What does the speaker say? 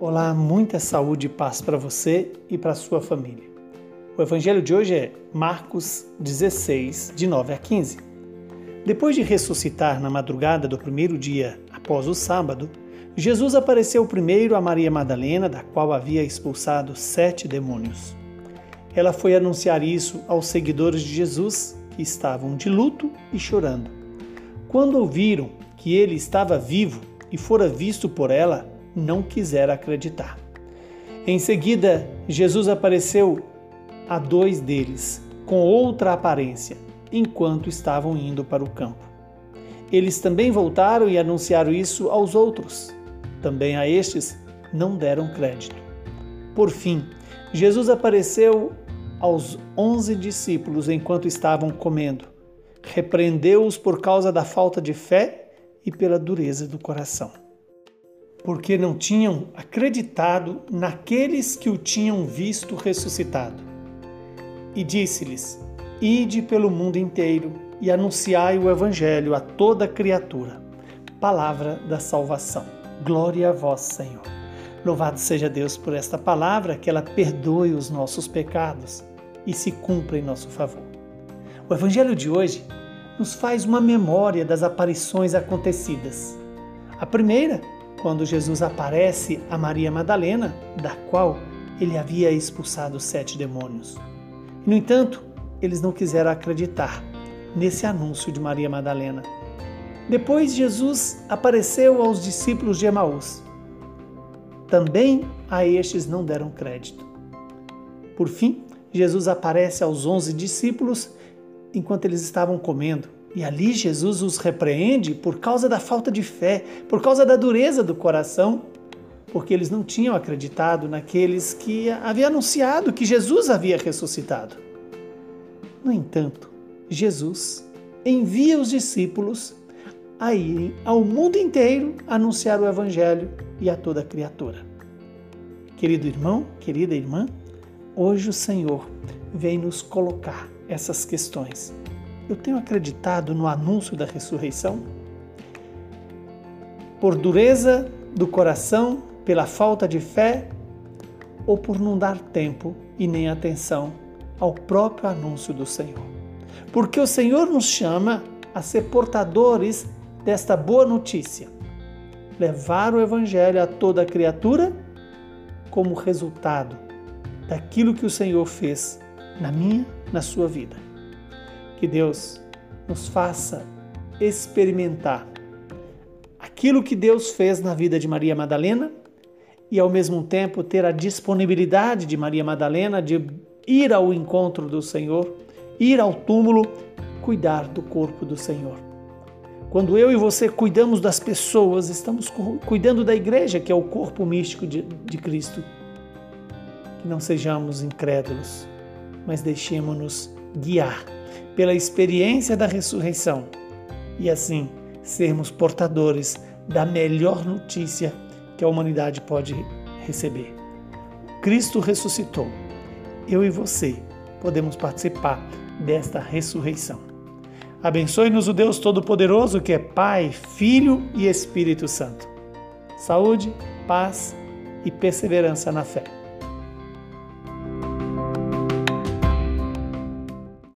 Olá, muita saúde e paz para você e para sua família. O evangelho de hoje é Marcos 16, de 9 a 15. Depois de ressuscitar na madrugada do primeiro dia após o sábado, Jesus apareceu primeiro a Maria Madalena, da qual havia expulsado sete demônios. Ela foi anunciar isso aos seguidores de Jesus, que estavam de luto e chorando. Quando ouviram que ele estava vivo e fora visto por ela, não quisera acreditar. Em seguida, Jesus apareceu a dois deles, com outra aparência, enquanto estavam indo para o campo. Eles também voltaram e anunciaram isso aos outros. Também a estes não deram crédito. Por fim, Jesus apareceu aos onze discípulos enquanto estavam comendo. Repreendeu-os por causa da falta de fé e pela dureza do coração porque não tinham acreditado naqueles que o tinham visto ressuscitado. E disse-lhes: Ide pelo mundo inteiro e anunciai o Evangelho a toda criatura. Palavra da salvação. Glória a vós, Senhor. Louvado seja Deus por esta palavra, que ela perdoe os nossos pecados e se cumpra em nosso favor. O Evangelho de hoje nos faz uma memória das aparições acontecidas. A primeira quando Jesus aparece a Maria Madalena, da qual ele havia expulsado sete demônios. No entanto, eles não quiseram acreditar nesse anúncio de Maria Madalena. Depois, Jesus apareceu aos discípulos de Emaús. Também a estes não deram crédito. Por fim, Jesus aparece aos onze discípulos enquanto eles estavam comendo. E ali Jesus os repreende por causa da falta de fé, por causa da dureza do coração, porque eles não tinham acreditado naqueles que havia anunciado que Jesus havia ressuscitado. No entanto, Jesus envia os discípulos a irem ao mundo inteiro anunciar o Evangelho e a toda criatura. Querido irmão, querida irmã, hoje o Senhor vem nos colocar essas questões eu tenho acreditado no anúncio da ressurreição? Por dureza do coração, pela falta de fé ou por não dar tempo e nem atenção ao próprio anúncio do Senhor? Porque o Senhor nos chama a ser portadores desta boa notícia, levar o Evangelho a toda criatura como resultado daquilo que o Senhor fez na minha, na sua vida. Que Deus nos faça experimentar aquilo que Deus fez na vida de Maria Madalena e, ao mesmo tempo, ter a disponibilidade de Maria Madalena de ir ao encontro do Senhor, ir ao túmulo, cuidar do corpo do Senhor. Quando eu e você cuidamos das pessoas, estamos cuidando da igreja, que é o corpo místico de, de Cristo. Que não sejamos incrédulos, mas deixemos-nos guiar pela experiência da ressurreição e assim sermos portadores da melhor notícia que a humanidade pode receber. Cristo ressuscitou. Eu e você podemos participar desta ressurreição. Abençoe-nos o Deus Todo-Poderoso, que é Pai, Filho e Espírito Santo. Saúde, paz e perseverança na fé.